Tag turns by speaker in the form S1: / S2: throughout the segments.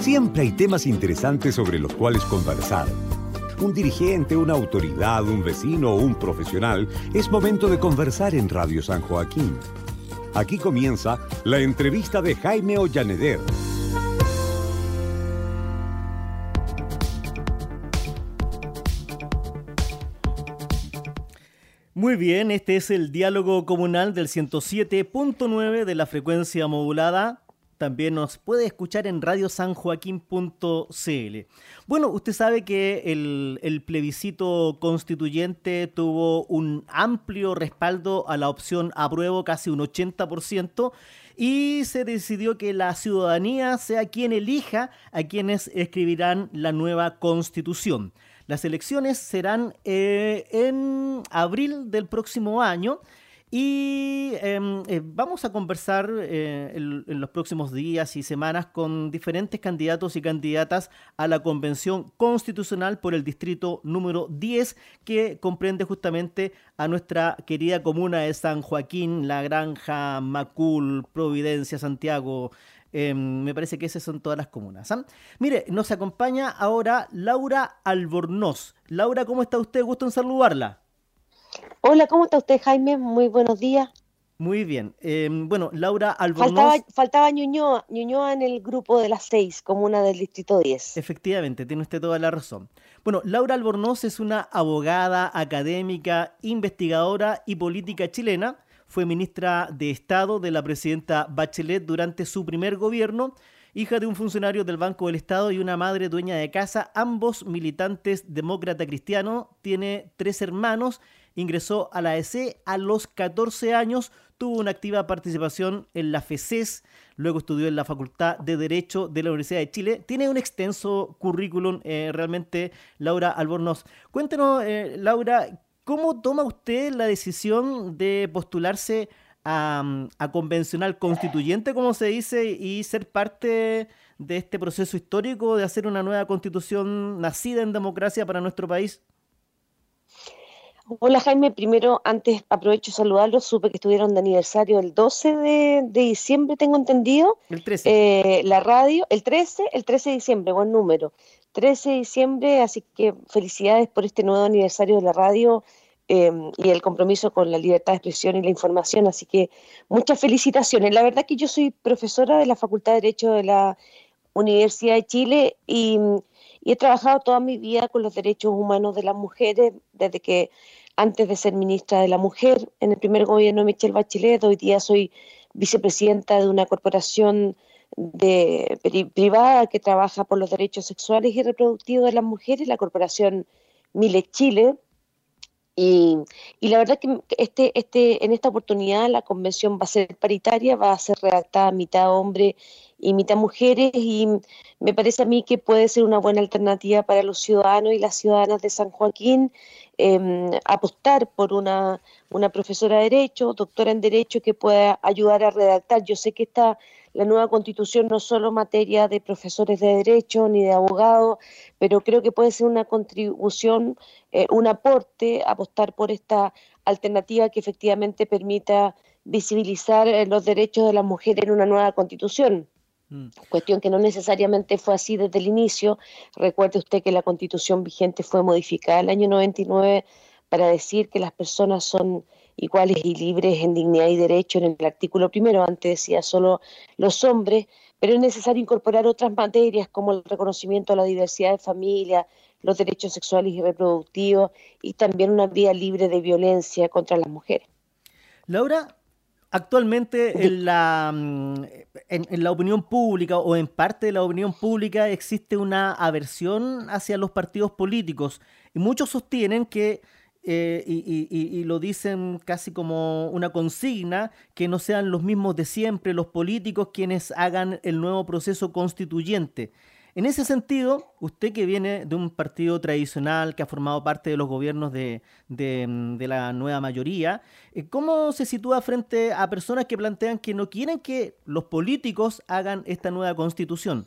S1: Siempre hay temas interesantes sobre los cuales conversar. Un dirigente, una autoridad, un vecino o un profesional, es momento de conversar en Radio San Joaquín. Aquí comienza la entrevista de Jaime Ollaneder.
S2: Muy bien, este es el diálogo comunal del 107.9 de la frecuencia modulada. También nos puede escuchar en radiosanjoaquín.cl. Bueno, usted sabe que el, el, plebiscito constituyente tuvo un amplio respaldo a la opción apruebo, casi un 80%, y se decidió que la ciudadanía sea quien elija a quienes escribirán la nueva constitución. Las elecciones serán eh, en abril del próximo año. Y em, eh, vamos a conversar eh, en, los próximos días y semanas con diferentes candidatos y candidatas a la Convención Constitucional por el Distrito número 10, que comprende justamente a nuestra querida comuna de San Joaquín, La Granja, Macul, Providencia, Santiago, Em, me parece que esas son todas las comunas. ¿ah? Mire, nos acompaña ahora Laura Albornoz. Laura, ¿cómo está usted? Gusto en saludarla.
S3: Hola, ¿cómo está usted, Jaime? Muy buenos días.
S2: Muy bien. Em, bueno, Laura Albornoz.
S3: Faltaba, faltaba Ñuñoa, Ñuñoa en el grupo de las seis, comuna del Distrito 10.
S2: Efectivamente, tiene usted toda la razón. Bueno, Laura Albornoz es una abogada, académica, investigadora y política chilena fue ministra de Estado de la presidenta Bachelet durante su primer gobierno, hija de un funcionario del Banco del Estado y una madre dueña de casa, ambos militantes demócrata cristiano, tiene tres hermanos, ingresó a la EC a los 14 años, tuvo una activa participación en la FECES, luego estudió en la Facultad de Derecho de la Universidad de Chile. Tiene un extenso currículum eh, realmente, Laura Albornoz. Cuéntenos, eh, Laura, ¿Cómo toma usted la decisión de postularse a, convencional constituyente, como se dice, y ser parte de este proceso histórico de hacer una nueva constitución nacida en democracia para nuestro país?
S3: Hola Jaime, primero antes aprovecho saludarlos, supe que estuvieron de aniversario el 12 de, diciembre, tengo entendido.
S2: El 13.
S3: Eh, la radio, el 13, el 13 de diciembre, buen número. 13 de diciembre, así que felicidades por este nuevo aniversario de la radio em, y el compromiso con la libertad de expresión y la información, así que muchas felicitaciones. La verdad que yo soy profesora de la Facultad de Derecho de la Universidad de Chile y, y he trabajado toda mi vida con los derechos humanos de las mujeres desde que antes de ser ministra de la Mujer en el primer gobierno de Michelle Bachelet, hoy día soy vicepresidenta de una corporación de, privada que trabaja por los derechos sexuales y reproductivos de las mujeres, la corporación Mile Chile. Y, la verdad que este, este, en esta oportunidad la convención va a ser paritaria, va a ser redactada mitad hombre y mitad mujeres y me parece a mí que puede ser una buena alternativa para los ciudadanos y las ciudadanas de San Joaquín eh, apostar por una, una profesora de Derecho, doctora en Derecho que pueda ayudar a redactar. Yo sé que esta la nueva constitución no solo materia de profesores de derecho ni de abogados, pero creo que puede ser una contribución, eh, un aporte, apostar por esta alternativa que efectivamente permita visibilizar eh, los derechos de las mujeres en una nueva constitución. Mm. Cuestión que no necesariamente fue así desde el inicio. Recuerde usted que la constitución vigente fue modificada el año 99 para decir que las personas son iguales y libres en dignidad y derecho en el artículo primero, antes decía solo los hombres, pero es necesario incorporar otras materias como el reconocimiento a la diversidad de familia, los derechos sexuales y reproductivos y también una vía libre de violencia contra las mujeres.
S2: Laura, actualmente en la, mm, en la opinión pública o en parte de la opinión pública existe una aversión hacia los partidos políticos y muchos sostienen que eh, y, lo dicen casi como una consigna, que no sean los mismos de siempre los políticos quienes hagan el nuevo proceso constituyente. En ese sentido, usted que viene de un partido tradicional que ha formado parte de los gobiernos de, de la nueva mayoría, eh, ¿cómo se sitúa frente a personas que plantean que no quieren que los políticos hagan esta nueva constitución?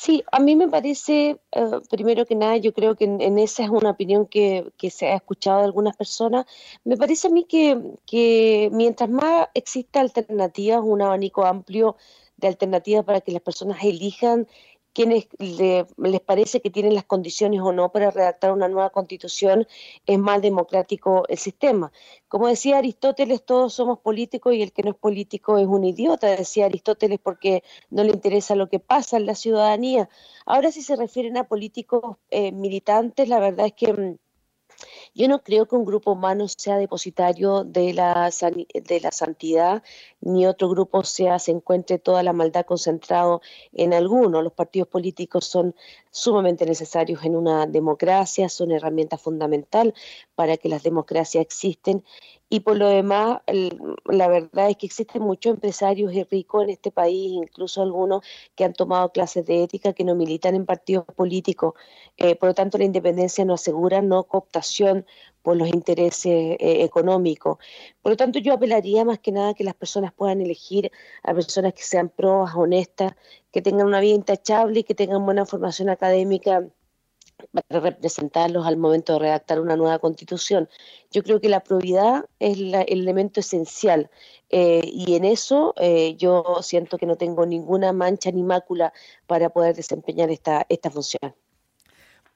S3: Sí, a mí me parece, eh, primero que nada, yo creo que en, esa es una opinión que, se ha escuchado de algunas personas, me parece a mí que, que mientras más exista alternativas, un abanico amplio de alternativas para que las personas elijan quienes les parece que tienen las condiciones o no para redactar una nueva constitución, es más democrático el sistema. Como decía Aristóteles, todos somos políticos y el que no es político es un idiota, decía Aristóteles, porque no le interesa lo que pasa en la ciudadanía. Ahora, si se refieren a políticos eh, militantes, la verdad es que mm, yo no creo que un grupo humano sea depositario de la, de la santidad, ni otro grupo sea, se encuentre toda la maldad concentrado en alguno. Los partidos políticos son sumamente necesarios en una democracia, son herramienta fundamental para que las democracias existen y por lo demás, la verdad es que existen muchos empresarios y ricos en este país, incluso algunos que han tomado clases de ética que no militan en partidos políticos. Eh, por lo tanto, la independencia no asegura no cooptación por los intereses eh, económicos. Por lo tanto, yo apelaría más que nada que las personas puedan elegir a personas que sean probas, honestas, que tengan una vida intachable y que tengan buena formación académica para representarlos al momento de redactar una nueva constitución. Yo creo que la probidad es el elemento esencial eh, y en eso eh, yo siento que no tengo ninguna mancha ni mácula para poder desempeñar esta, esta función.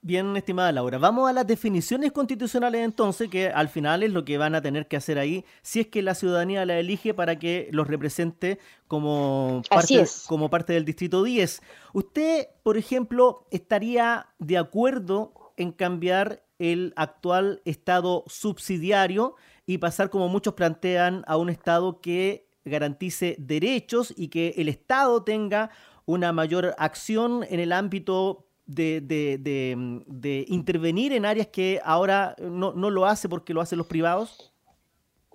S2: Bien, estimada Laura, vamos a las definiciones constitucionales entonces, que al final es lo que van a tener que hacer ahí, si es que la ciudadanía la elige para que los represente como parte, como parte del Distrito 10. ¿Usted, por ejemplo, estaría de acuerdo en cambiar el actual Estado subsidiario y pasar, como muchos plantean, a un Estado que garantice derechos y que el Estado tenga una mayor acción en el ámbito de, de, de, intervenir en áreas que ahora no, no lo hace porque lo hacen los privados?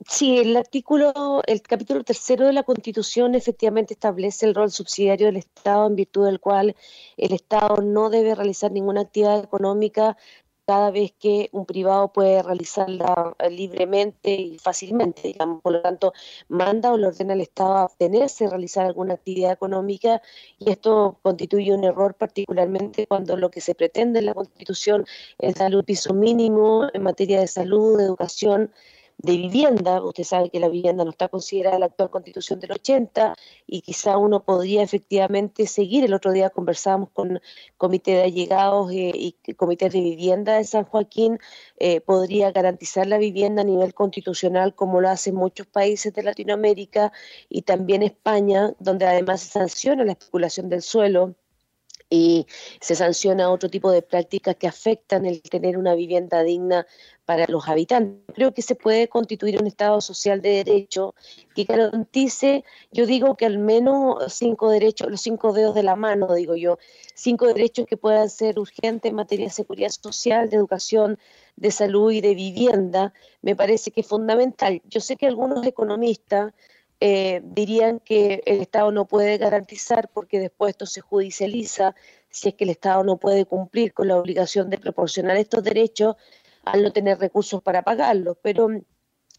S3: Sí, el artículo, el capítulo tercero de la Constitución efectivamente establece el rol subsidiario del Estado en virtud del cual el Estado no debe realizar ninguna actividad económica cada vez que un privado puede realizarla eh, libremente y fácilmente, digamos. Por lo tanto, manda o le ordena al Estado a abstenerse realizar alguna actividad económica y esto constituye un error particularmente cuando lo que se pretende en la Constitución es dar un piso mínimo en materia de salud, de educación, de vivienda. Usted sabe que la vivienda no está considerada en la actual constitución del 80 y quizá uno podría efectivamente seguir. El otro día conversábamos con comité de allegados eh, y comités de vivienda de San Joaquín. Eh, podría garantizar la vivienda a nivel constitucional como lo hacen muchos países de Latinoamérica y también España, donde además se sanciona la especulación del suelo y se sanciona otro tipo de prácticas que afectan el tener una vivienda digna para los habitantes. Creo que se puede constituir un Estado social de derecho que garantice, yo digo que al menos cinco derechos, los cinco dedos de la mano, digo yo, cinco derechos que puedan ser urgentes en materia de seguridad social, de educación, de salud y de vivienda, me parece que es fundamental. Yo sé que algunos economistas eh, dirían que el Estado no puede garantizar porque después esto se judicializa si es que el Estado no puede cumplir con la obligación de proporcionar estos derechos al no tener recursos para pagarlos. Pero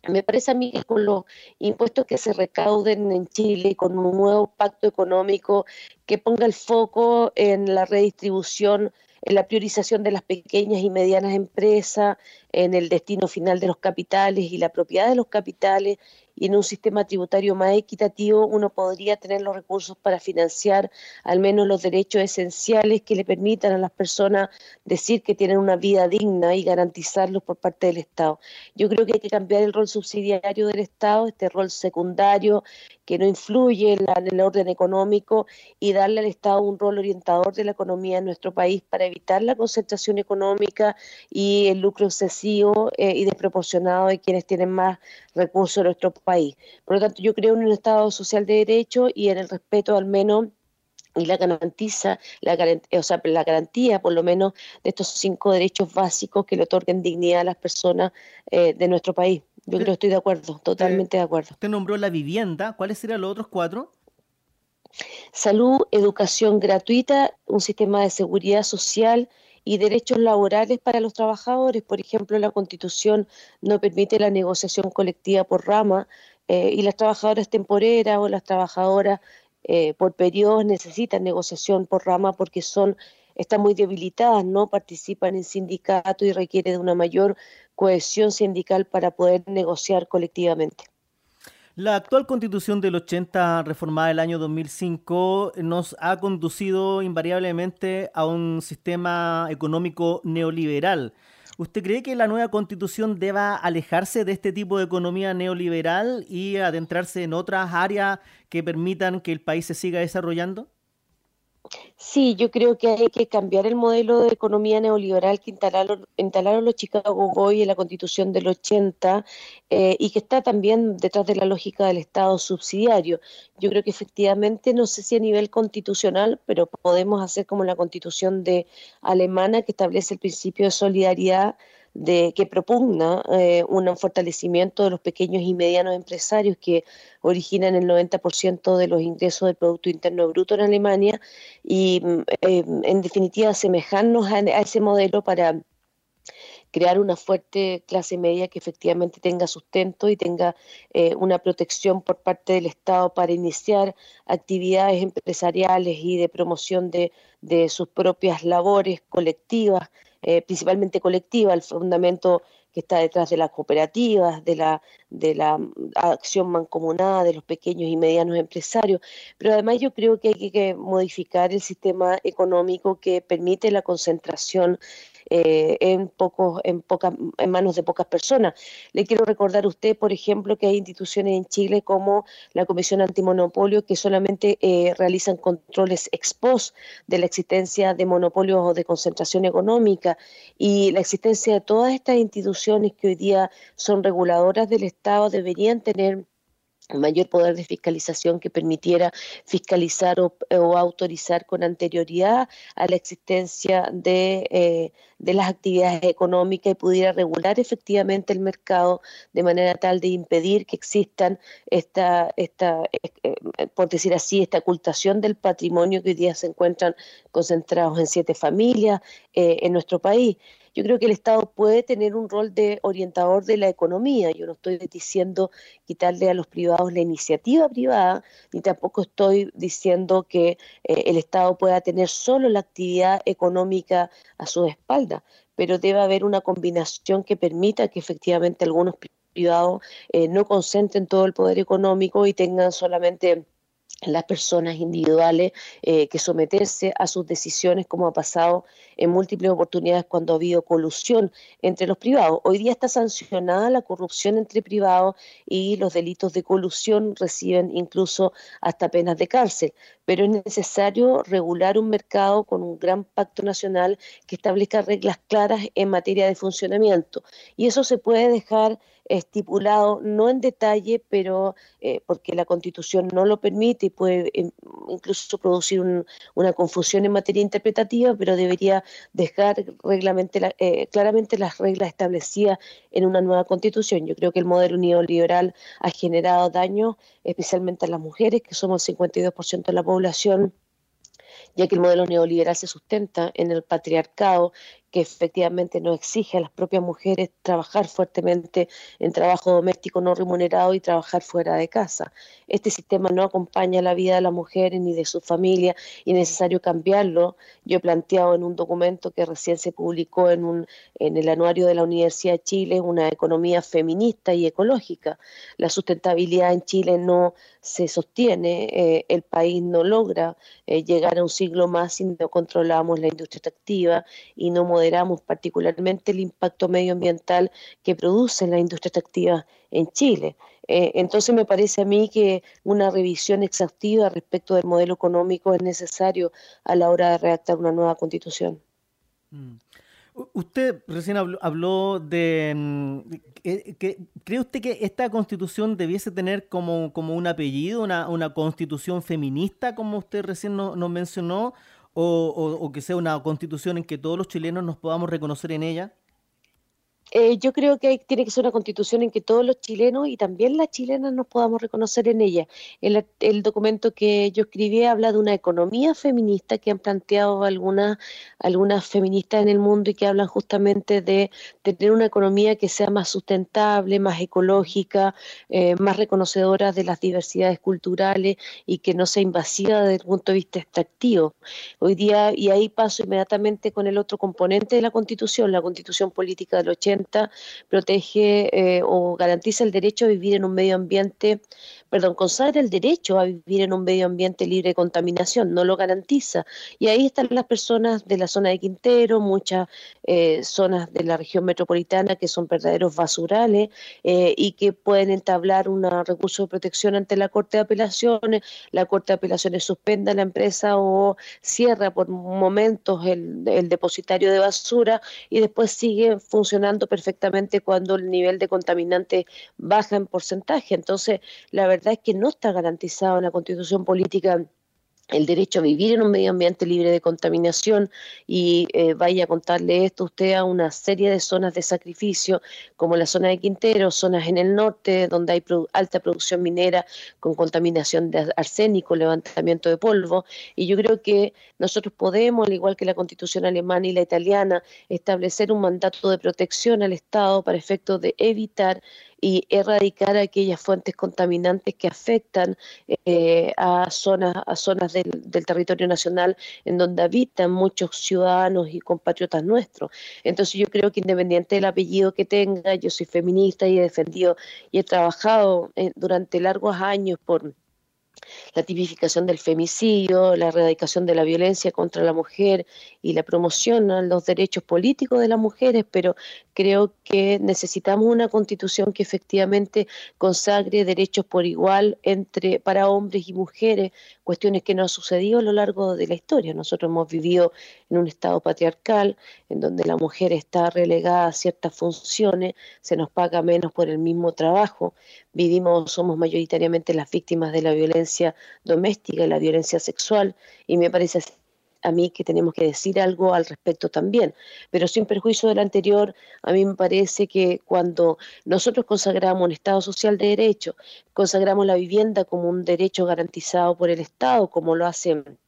S3: me parece a mí que con los impuestos que se recauden en Chile, con un nuevo pacto económico que ponga el foco en la redistribución, en la priorización de las pequeñas y medianas empresas, en el destino final de los capitales y la propiedad de los capitales y en un sistema tributario más equitativo uno podría tener los recursos para financiar al menos los derechos esenciales que le permitan a las personas decir que tienen una vida digna y garantizarlos por parte del Estado. Yo creo que hay que cambiar el rol subsidiario del Estado, este rol secundario que no influye en, el orden económico y darle al Estado un rol orientador de la economía en nuestro país para evitar la concentración económica y el lucro excesivo eh, y desproporcionado de quienes tienen más recursos en nuestro país. Por lo tanto, yo creo en un Estado social de derecho y en el respeto al menos y la garantiza, la garantía, o sea, la garantía por lo menos de estos cinco derechos básicos que le otorguen dignidad a las personas eh, de nuestro país. Yo creo que estoy de acuerdo, totalmente de acuerdo.
S2: Usted nombró la vivienda, ¿cuáles serían los otros cuatro?
S3: Salud, educación gratuita, un sistema de seguridad social, y derechos laborales para los trabajadores. Por ejemplo, la Constitución no permite la negociación colectiva por rama eh, y las trabajadoras temporeras o las trabajadoras eh, por periodos necesitan negociación por rama porque son están muy debilitadas, no participan en sindicato y requiere de una mayor cohesión sindical para poder negociar colectivamente.
S2: La actual constitución del 80, reformada el año 2005, nos ha conducido invariablemente a un sistema económico neoliberal. ¿Usted cree que la nueva constitución deba alejarse de este tipo de economía neoliberal y adentrarse en otras áreas que permitan que el país se siga desarrollando?
S3: Sí, yo creo que hay que cambiar el modelo de economía neoliberal que instalaron, instalaron los Chicago Boys en la constitución del 80 eh, y que está también detrás de la lógica del Estado subsidiario. Yo creo que efectivamente, no sé si a nivel constitucional, pero podemos hacer como la constitución de alemana que establece el principio de solidaridad de, que propugna eh, un fortalecimiento de los pequeños y medianos empresarios que originan el 90% de los ingresos del Producto Interno Bruto en Alemania y mm, eh, en definitiva asemejarnos a, ese modelo para crear una fuerte clase media que efectivamente tenga sustento y tenga eh, una protección por parte del Estado para iniciar actividades empresariales y de promoción de, de sus propias labores colectivas eh, principalmente colectiva, el fundamento que está detrás de las cooperativas, de la, de la acción mancomunada de los pequeños y medianos empresarios. Pero además yo creo que hay que modificar el sistema económico que permite la concentración eh, en, pocos, en, pocas, en manos de pocas personas. Le quiero recordar a usted, por ejemplo, que hay instituciones en Chile como la Comisión Antimonopolio que solamente eh, realizan controles ex post de la existencia de monopolios o de concentración económica y la existencia de todas estas instituciones que hoy día son reguladoras del Estado deberían tener mayor poder de fiscalización que permitiera fiscalizar o, autorizar con anterioridad a la existencia de, eh, de, las actividades económicas y pudiera regular efectivamente el mercado de manera tal de impedir que existan esta, esta eh, por decir así, esta ocultación del patrimonio que hoy día se encuentran concentrados en siete familias eh, en nuestro país yo creo que el Estado puede tener un rol de orientador de la economía. Yo no estoy diciendo quitarle a los privados la iniciativa privada, ni tampoco estoy diciendo que eh, el Estado pueda tener solo la actividad económica a su espalda, pero debe haber una combinación que permita que efectivamente algunos privados eh, no concentren todo el poder económico y tengan solamente las personas individuales eh, que someterse a sus decisiones, como ha pasado en múltiples oportunidades cuando ha habido colusión entre los privados. Hoy día está sancionada la corrupción entre privados y los delitos de colusión reciben incluso hasta penas de cárcel, pero es necesario regular un mercado con un gran pacto nacional que establezca reglas claras en materia de funcionamiento. Y eso se puede dejar estipulado, no en detalle, pero eh, porque la Constitución no lo permite y puede eh, incluso producir una confusión en materia interpretativa, pero debería dejar eh, claramente las reglas establecidas en una nueva Constitución. Yo creo que el modelo neoliberal ha generado daño, especialmente a las mujeres, que somos el 52% de la población ya que el modelo neoliberal se sustenta en el patriarcado que efectivamente nos exige a las propias mujeres trabajar fuertemente en trabajo doméstico no remunerado y trabajar fuera de casa. Este sistema no acompaña la vida de las mujeres ni de su familia y es necesario cambiarlo. Yo he planteado en un documento que recién se publicó en, un, en el anuario de la Universidad de Chile una economía feminista y ecológica. La sustentabilidad en Chile no se sostiene, eh, el país no logra eh, llegar a un siglo más si no controlamos la industria extractiva y no moderamos particularmente el impacto medioambiental que produce la industria extractiva en Chile. Eh, entonces me parece a mí que una revisión exhaustiva respecto del modelo económico es necesario a la hora de redactar una nueva constitución.
S2: Mm. Usted recién habló, de... Mm, que, ¿Cree usted que esta constitución debiese tener como, como un apellido, una, una constitución feminista, como usted recién nos mencionó, o, que sea una constitución en que todos los chilenos nos podamos reconocer en ella?
S3: Eh, yo creo que tiene que ser una constitución en que todos los chilenos y también las chilenas nos podamos reconocer en ella. El, el, documento que yo escribí habla de una economía feminista que han planteado algunas, algunas feministas en el mundo y que hablan justamente de, tener una economía que sea más sustentable, más ecológica, eh, más reconocedora de las diversidades culturales y que no sea invasiva desde el punto de vista extractivo. Hoy día, y ahí paso inmediatamente con el otro componente de la constitución, la constitución política del 80 protege eh, o garantiza el derecho a vivir en un medio ambiente perdón, consagra el derecho a vivir en un medio ambiente libre de contaminación, no lo garantiza. Y ahí están las personas de la zona de Quintero, muchas eh, zonas de la región metropolitana que son verdaderos basurales eh, y que pueden entablar un recurso de protección ante la Corte de Apelaciones, la Corte de Apelaciones suspenda la empresa o cierra por momentos el depositario de basura y después sigue funcionando perfectamente cuando el nivel de contaminante baja en porcentaje. Entonces, la verdad verdad es que no está garantizado en la constitución política el derecho a vivir en un medio ambiente libre de contaminación y eh, vaya a contarle esto usted a una serie de zonas de sacrificio como la zona de Quintero, zonas en el norte donde hay alta producción minera con contaminación de arsénico, levantamiento de polvo y yo creo que nosotros podemos, al igual que la constitución alemana y la italiana, establecer un mandato de protección al Estado para efectos de evitar y erradicar aquellas fuentes contaminantes que afectan eh, a zonas, a zonas del, del, territorio nacional en donde habitan muchos ciudadanos y compatriotas nuestros. Entonces yo creo que independiente del apellido que tenga, yo soy feminista y he defendido y he trabajado eh, durante largos años por la tipificación del femicidio, la erradicación de la violencia contra la mujer y la promoción a los derechos políticos de las mujeres, pero creo que necesitamos una constitución que efectivamente consagre derechos por igual entre para hombres y mujeres, cuestiones que no han sucedido a lo largo de la historia. Nosotros hemos vivido en un estado patriarcal en donde la mujer está relegada a ciertas funciones, se nos paga menos por el mismo trabajo, vivimos somos mayoritariamente las víctimas de la violencia doméstica y la violencia sexual y me parece a mí que tenemos que decir algo al respecto también. Pero sin perjuicio del anterior, a mí me parece que cuando nosotros consagramos un Estado social de derecho, consagramos la vivienda como un derecho garantizado por el Estado, como lo hacen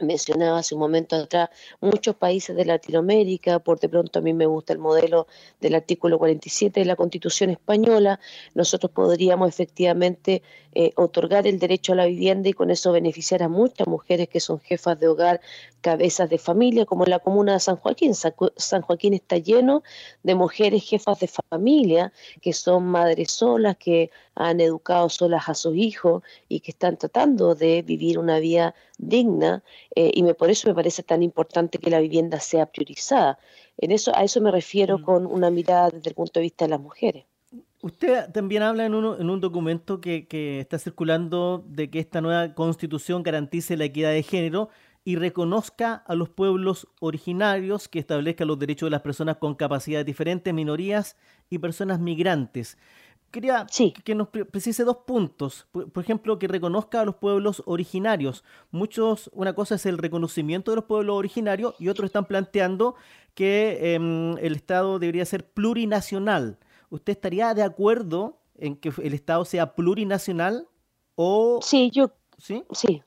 S3: mencionaba hace un momento atrás muchos países de Latinoamérica, por de pronto a mí me gusta el modelo del artículo 47 de la Constitución española, nosotros podríamos efectivamente eh, otorgar el derecho a la vivienda y con eso beneficiar a muchas mujeres que son jefas de hogar, cabezas de familia, como en la comuna de San Joaquín. San Joaquín está lleno de mujeres jefas de familia que son madres solas, que han educado solas a sus hijos y que están tratando de vivir una vida digna eh, y me, por eso me parece tan importante que la vivienda sea priorizada. En eso, a eso me refiero mm. con una mirada desde el punto de vista de las mujeres.
S2: Usted también habla en, en un documento que, que, está circulando de que esta nueva constitución garantice la equidad de género y reconozca a los pueblos originarios, que establezca los derechos de las personas con capacidades diferentes, minorías y personas migrantes. Quería que nos precise dos puntos. Por, ejemplo, que reconozca a los pueblos originarios. Muchos, una cosa es el reconocimiento de los pueblos originarios y otros están planteando que em, el Estado debería ser plurinacional. ¿Usted estaría de acuerdo en que el Estado sea plurinacional o...
S3: Sí, yo... Sí, sí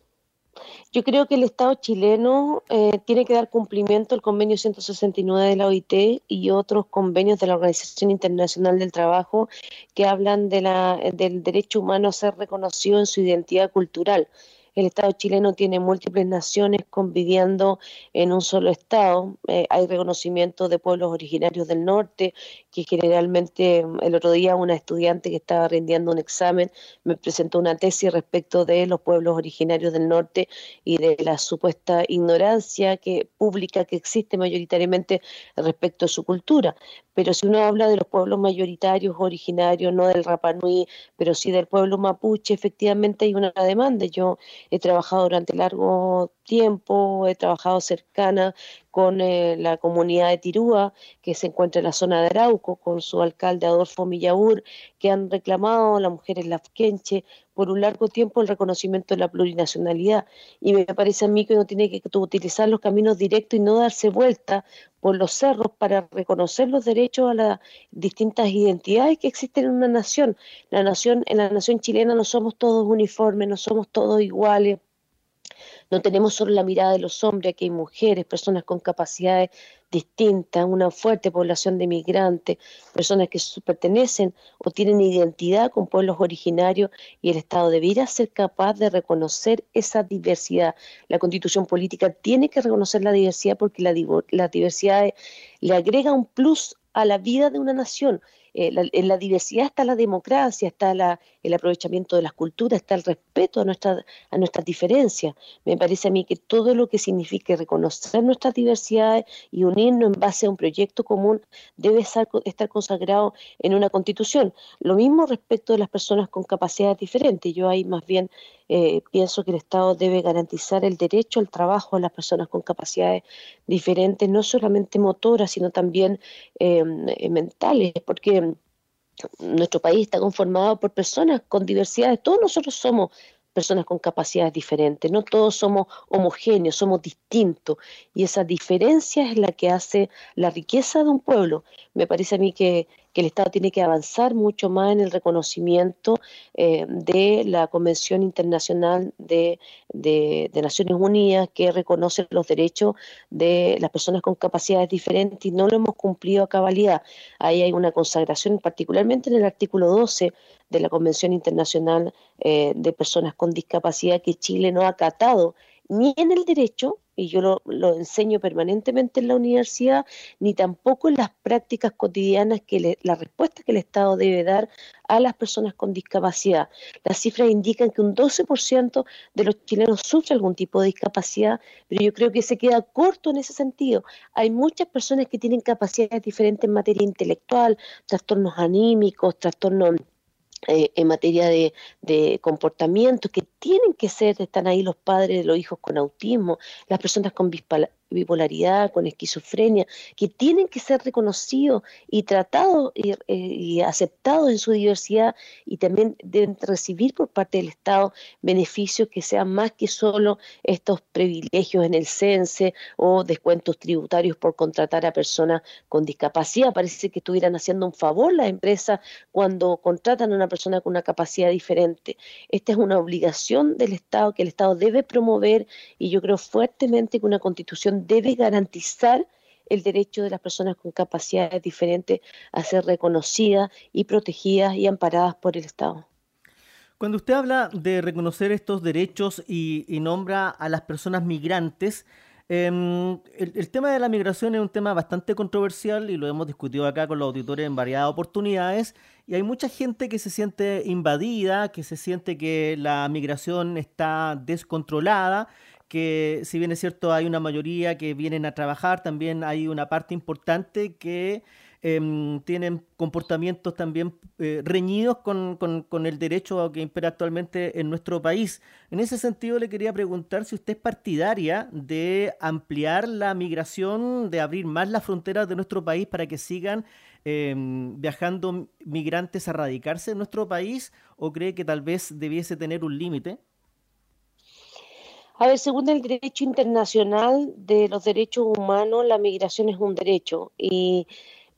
S3: yo creo que el Estado chileno eh, tiene que dar cumplimiento al convenio 169 de la OIT y otros convenios de la Organización Internacional del Trabajo que hablan de la, del derecho humano a ser reconocido en su identidad cultural. El Estado chileno tiene múltiples naciones conviviendo en un solo Estado. Eh, hay reconocimiento de pueblos originarios del norte, que generalmente el otro día una estudiante que estaba rindiendo un examen me presentó una tesis respecto de los pueblos originarios del norte y de la supuesta ignorancia que pública que existe mayoritariamente respecto a su cultura pero si uno habla de los pueblos mayoritarios originarios, no del Rapanui, pero sí del pueblo mapuche, efectivamente hay una demanda. Yo he trabajado durante largo tiempo, he trabajado cercana con eh, la comunidad de Tirúa, que se encuentra en la zona de Arauco, con su alcalde Adolfo Millaur, que han reclamado las mujeres lafquenche por un largo tiempo el reconocimiento de la plurinacionalidad. Y me parece a mí que uno tiene que utilizar los caminos directos y no darse vuelta por los cerros para reconocer los derechos a las distintas identidades que existen en una nación. La nación, en la nación chilena no somos todos uniformes, no somos todos iguales no tenemos solo la mirada de los hombres, aquí hay mujeres, personas con capacidades distintas, una fuerte población de migrantes, personas que pertenecen o tienen identidad con pueblos originarios y el Estado debiera ser capaz de reconocer esa diversidad. La constitución política tiene que reconocer la diversidad porque la, la diversidad le agrega un plus a la vida de una nación. Eh, en la diversidad está la democracia, está el aprovechamiento de las culturas, está el respeto a, a nuestras diferencias. Me parece a mí que todo lo que signifique reconocer nuestras diversidades y unirnos en base a un proyecto común debe estar, estar consagrado en una constitución. Lo mismo respecto de las personas con capacidades diferentes. Yo ahí más bien eh, pienso que el Estado debe garantizar el derecho al trabajo a las personas con capacidades diferentes, no solamente motoras, sino también eh, mentales, porque nuestro país está conformado por personas con diversidades, todos nosotros somos personas con capacidades diferentes, no todos somos homogéneos, somos distintos y esa diferencia es la que hace la riqueza de un pueblo. Me parece a mí que que el Estado tiene que avanzar mucho más en el reconocimiento eh, de la Convención Internacional de, Naciones Unidas que reconoce los derechos de las personas con capacidades diferentes y no lo hemos cumplido a cabalidad. Ahí hay una consagración, particularmente en el artículo 12 de la Convención Internacional eh, de Personas con Discapacidad que Chile no ha acatado ni en el derecho y yo lo, enseño permanentemente en la universidad, ni tampoco en las prácticas cotidianas que la respuesta que el Estado debe dar a las personas con discapacidad. Las cifras indican que un 12% de los chilenos sufre algún tipo de discapacidad, pero yo creo que se queda corto en ese sentido. Hay muchas personas que tienen capacidades diferentes en materia intelectual, trastornos anímicos, trastornos eh, en materia de, de comportamiento, que tienen que ser, están ahí los padres de los hijos con autismo, las personas con bipolaridad, con esquizofrenia, que tienen que ser reconocidos y tratados y, eh, aceptados en su diversidad y también deben recibir por parte del Estado beneficios que sean más que solo estos privilegios en el CENSE o descuentos tributarios por contratar a personas con discapacidad. Parece que estuvieran haciendo un favor las empresas cuando contratan a una persona con una capacidad diferente. Esta es una obligación del Estado que el Estado debe promover y yo creo fuertemente que una constitución debe garantizar el derecho de las personas con capacidades diferentes a ser reconocidas y protegidas y amparadas por el Estado.
S2: Cuando usted habla de reconocer estos derechos y, nombra a las personas migrantes, em, el, tema de la migración es un tema bastante controversial y lo hemos discutido acá con los auditores en variadas oportunidades y hay mucha gente que se siente invadida, que se siente que la migración está descontrolada que si bien es cierto hay una mayoría que vienen a trabajar, también hay una parte importante que em, tienen comportamientos también eh, reñidos con, con, el derecho que impera actualmente en nuestro país. En ese sentido le quería preguntar si usted es partidaria de ampliar la migración, de abrir más las fronteras de nuestro país para que sigan em, viajando migrantes a radicarse en nuestro país o cree que tal vez debiese tener un límite.
S3: A ver, según el derecho internacional de los derechos humanos, la migración es un derecho, y,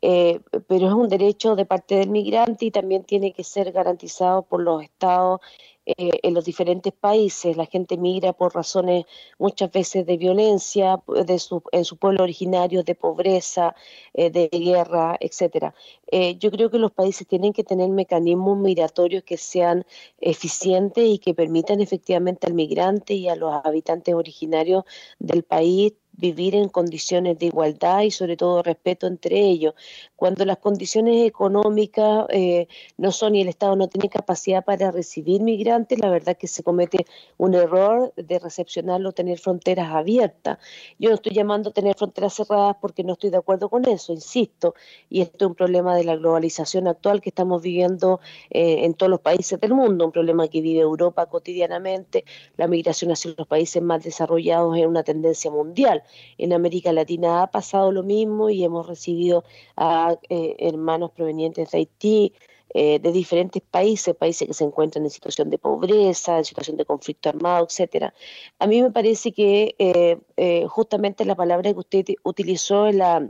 S3: eh, pero es un derecho de parte del migrante y también tiene que ser garantizado por los estados eh, en los diferentes países. La gente migra por razones muchas veces de violencia de su, en su pueblo originario, de pobreza, eh, de guerra, etcétera. Eh, yo creo que los países tienen que tener mecanismos migratorios que sean eficientes y que permitan efectivamente al migrante y a los habitantes originarios del país vivir en condiciones de igualdad y sobre todo respeto entre ellos. Cuando las condiciones económicas eh, no son y el Estado no tiene capacidad para recibir migrantes, la verdad que se comete un error de recepcionarlo, tener fronteras abiertas. Yo no estoy llamando a tener fronteras cerradas porque no estoy de acuerdo con eso, insisto, y esto es un problema de la globalización actual que estamos viviendo eh, en todos los países del mundo, un problema que vive Europa cotidianamente, la migración hacia los países más desarrollados es una tendencia mundial en América Latina ha pasado lo mismo y hemos recibido a eh, hermanos provenientes de Haití, eh, de diferentes países, países que se encuentran en situación de pobreza, en situación de conflicto armado, etcétera. A mí me parece que eh, justamente la palabra que usted utilizó en la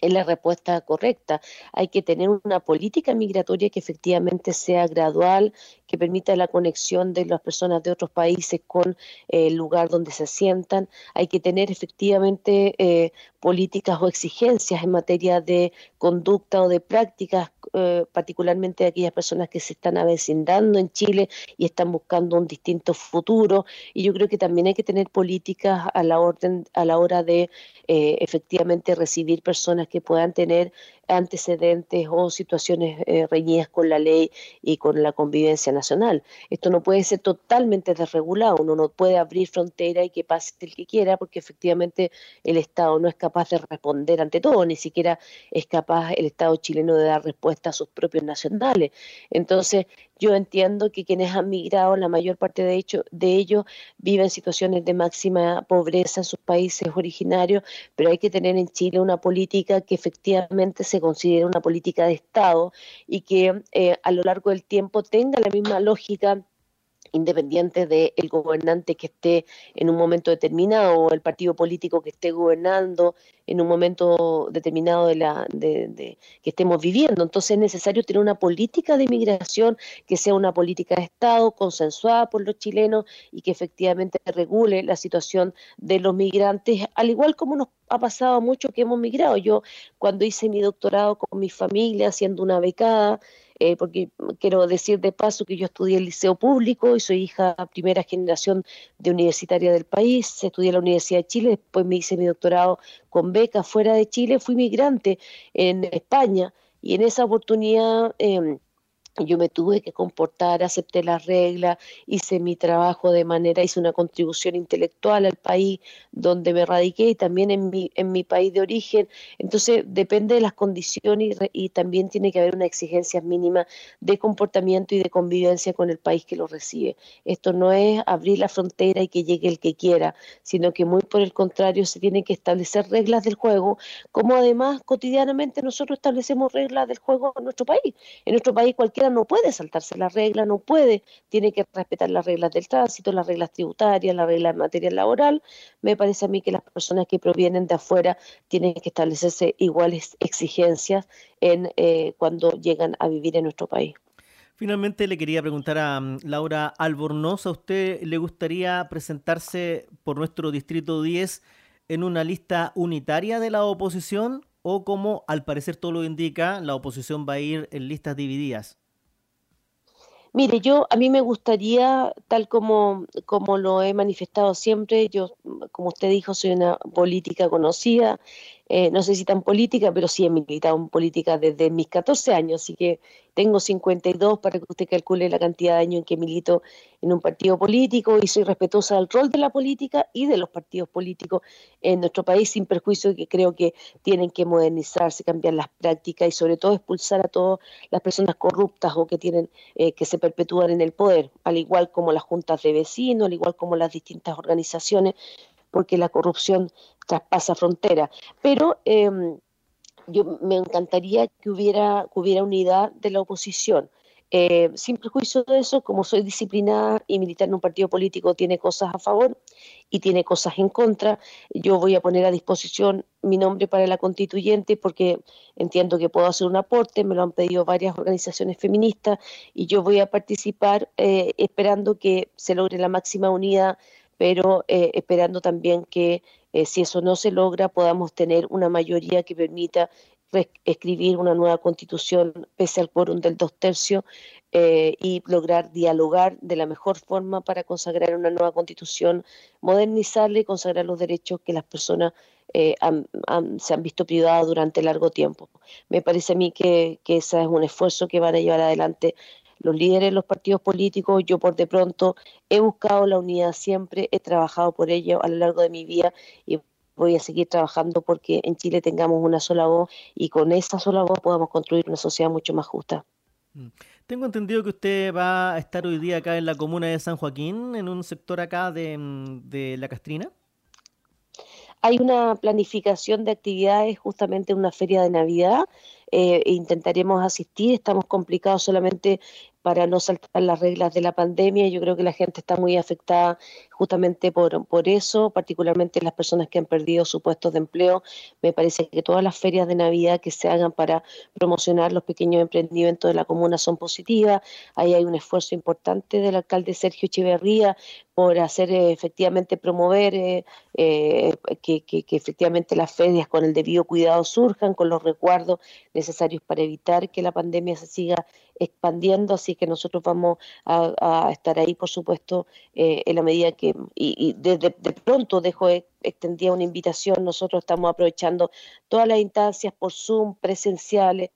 S3: es la respuesta correcta. Hay que tener una política migratoria que efectivamente sea gradual, que permita la conexión de las personas de otros países con eh, el lugar donde se asientan. Hay que tener efectivamente eh, políticas o exigencias en materia de conducta o de prácticas, eh, particularmente de aquellas personas que se están avecindando en Chile y están buscando un distinto futuro. Y yo creo que también hay que tener políticas a la orden, a la hora de efectivamente recibir personas que puedan tener antecedentes o situaciones eh, reñidas con la ley y con la convivencia nacional. Esto no puede ser totalmente desregulado, uno no puede abrir frontera y que pase el que quiera porque efectivamente el Estado no es capaz de responder ante todo, ni siquiera es capaz el Estado chileno de dar respuesta a sus propios nacionales. Entonces, yo entiendo que quienes han migrado, la mayor parte de, hecho, de ellos viven situaciones de máxima pobreza en sus países originarios, pero hay que tener en Chile una política que efectivamente se considere una política de Estado y que eh, a lo largo del tiempo tenga la misma lógica independiente del gobernante que esté en un momento determinado o el partido político que esté gobernando en un momento determinado de la de, que estemos viviendo. Entonces es necesario tener una política de inmigración que sea una política de Estado consensuada por los chilenos y que efectivamente regule la situación de los migrantes, al igual como nos ha pasado mucho que hemos migrado. Yo cuando hice mi doctorado con mi familia, haciendo una becada, eh, porque quiero decir de paso que yo estudié el liceo público y soy hija primera generación de universitaria del país, estudié en la Universidad de Chile, después me hice mi doctorado con beca fuera de Chile, fui migrante en España y en esa oportunidad... Eh, yo me tuve que comportar, acepté las reglas, hice mi trabajo de manera, hice una contribución intelectual al país donde me radiqué y también en mi, en mi país de origen. Entonces, depende de las condiciones y, también tiene que haber una exigencia mínima de comportamiento y de convivencia con el país que lo recibe. Esto no es abrir la frontera y que llegue el que quiera, sino que muy por el contrario se tienen que establecer reglas del juego, como además cotidianamente nosotros establecemos reglas del juego en nuestro país. En nuestro país cualquier no puede saltarse la regla, no puede, tiene que respetar las reglas del tránsito, las reglas tributarias, las reglas en materia laboral. Me parece a mí que las personas que provienen de afuera tienen que establecerse iguales exigencias en eh, cuando llegan a vivir en nuestro país.
S2: Finalmente le quería preguntar a mm, Laura Albornoz, ¿a usted le gustaría presentarse por nuestro distrito 10 en una lista unitaria de la oposición o como al parecer todo lo indica, la oposición va a ir en listas divididas?
S3: Mire, yo a mí me gustaría, tal como, como lo he manifestado siempre, yo, como usted dijo, soy una política conocida, eh, no sé si tan política, pero sí he militado en política desde mis 14 años, así que tengo 52 para que usted calcule la cantidad de años en que milito en un partido político y soy respetuosa del rol de la política y de los partidos políticos en nuestro país, sin perjuicio de que creo que tienen que modernizarse, cambiar las prácticas y sobre todo expulsar a todas las personas corruptas o que tienen eh, que se perpetúan en el poder, al igual como las juntas de vecinos, al igual como las distintas organizaciones porque la corrupción traspasa fronteras. Pero em, yo me encantaría que hubiera, hubiera unidad de la oposición. Eh, sin prejuicio de eso, como soy disciplinada y militar en un partido político tiene cosas a favor y tiene cosas en contra, yo voy a poner a disposición mi nombre para la constituyente porque entiendo que puedo hacer un aporte, me lo han pedido varias organizaciones feministas y yo voy a participar eh, esperando que se logre la máxima unidad pero eh, esperando también que eh, si eso no se logra podamos tener una mayoría que permita escribir una nueva constitución pese al quórum del dos tercios eh, y lograr dialogar de la mejor forma para consagrar una nueva constitución, modernizarla y consagrar los derechos que las personas se han visto privadas durante largo tiempo. Me parece a mí que, que ese es un esfuerzo que van a llevar adelante los líderes de los partidos políticos, yo por de pronto he buscado la unidad siempre, he trabajado por ello a lo largo de mi vida y voy a seguir trabajando porque en Chile tengamos una sola voz y con esa sola voz podamos construir una sociedad mucho más justa.
S2: Mm. Tengo entendido que usted va a estar hoy día acá en la comuna de San Joaquín, en un sector acá de, mm, de La Castrina.
S3: Hay una planificación de actividades, justamente una feria de Navidad. Eh, intentaremos asistir, estamos complicados solamente para no saltar las reglas de la pandemia. Yo creo que la gente está muy afectada justamente por, por eso, particularmente las personas que han perdido su puesto de empleo. Me parece que todas las ferias de Navidad que se hagan para promocionar los pequeños emprendimientos de la comuna son positivas. Ahí hay un esfuerzo importante del alcalde Sergio Echeverría por hacer eh, efectivamente promover eh, eh, que, que, efectivamente las ferias con el debido cuidado surjan, con los recuerdos necesarios para evitar que la pandemia se siga expandiendo, así que nosotros vamos a, estar ahí, por supuesto, en la medida que, y, desde de, pronto dejo extendida una invitación, nosotros estamos aprovechando todas las instancias por Zoom, presenciales,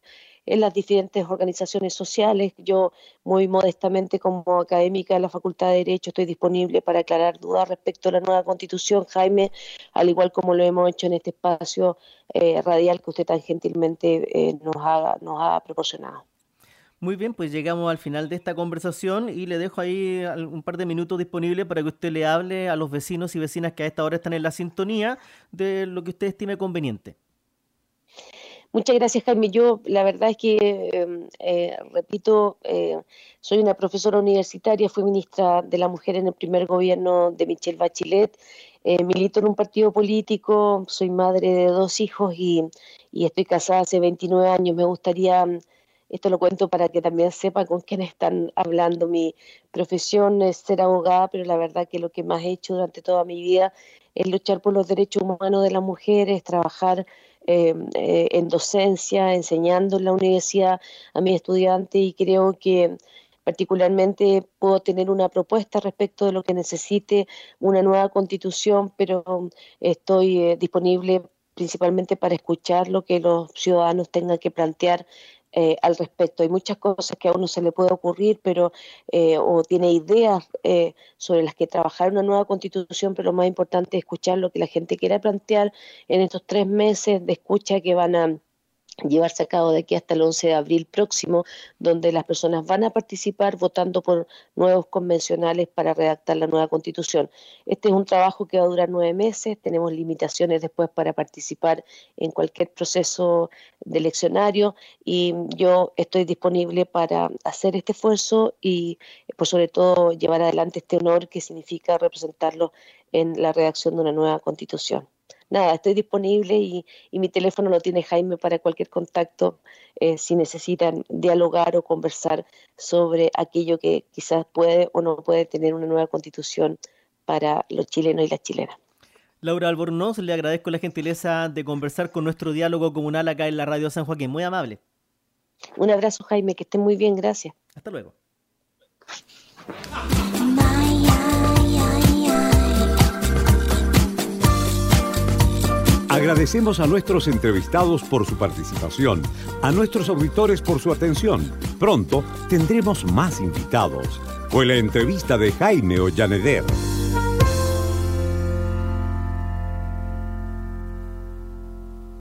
S3: en las diferentes organizaciones sociales. Yo muy modestamente como académica de la Facultad de Derecho estoy disponible para aclarar dudas respecto a la nueva constitución, Jaime, al igual como lo hemos hecho en este espacio eh, radial que usted tan gentilmente eh, nos, ha, nos ha proporcionado.
S2: Muy bien, pues llegamos al final de esta conversación y le dejo ahí un par de minutos disponibles para que usted le hable a los vecinos y vecinas que a esta hora están en la sintonía de lo que usted estime conveniente.
S3: Muchas gracias, Jaime. Yo, la verdad es que, em, eh, repito, eh, soy una profesora universitaria, fui ministra de la Mujer en el primer gobierno de Michelle Bachelet, eh, milito en un partido político, soy madre de dos hijos y, y estoy casada hace 29 años. Me gustaría, esto lo cuento para que también sepan con quién están hablando. Mi profesión es ser abogada, pero la verdad que lo que más he hecho durante toda mi vida es luchar por los derechos humanos de las mujeres, trabajar eh, eh, en docencia, enseñando en la universidad a mis estudiantes y creo que particularmente puedo tener una propuesta respecto de lo que necesite una nueva constitución, pero estoy eh, disponible principalmente para escuchar lo que los ciudadanos tengan que plantear eh, al respecto. Hay muchas cosas que a uno se le puede ocurrir, pero eh, o tiene ideas eh, sobre las que trabajar una nueva constitución, pero lo más importante es escuchar lo que la gente quiera plantear en estos tres meses de escucha que van a llevarse a cabo de aquí hasta el 11 de abril próximo, donde las personas van a participar votando por nuevos convencionales para redactar la nueva constitución. Este es un trabajo que va a durar nueve meses, tenemos limitaciones después para participar en cualquier proceso de eleccionario y yo estoy disponible para hacer este esfuerzo y por sobre todo llevar adelante este honor que significa representarlo en la redacción de una nueva constitución nada, estoy disponible y, mi teléfono lo tiene Jaime para cualquier contacto eh, si necesitan dialogar o conversar sobre aquello que quizás puede o no puede tener una nueva constitución para los chilenos y las chilenas.
S2: Laura Albornoz, le agradezco la gentileza de conversar con nuestro diálogo comunal acá en la Radio San Joaquín. Muy amable.
S3: Un abrazo, Jaime, que esté muy bien, gracias.
S2: Hasta luego.
S1: Agradecemos a nuestros entrevistados por su participación, a nuestros auditores por su atención. Pronto tendremos más invitados. Fue la entrevista de Jaime Ollaneder.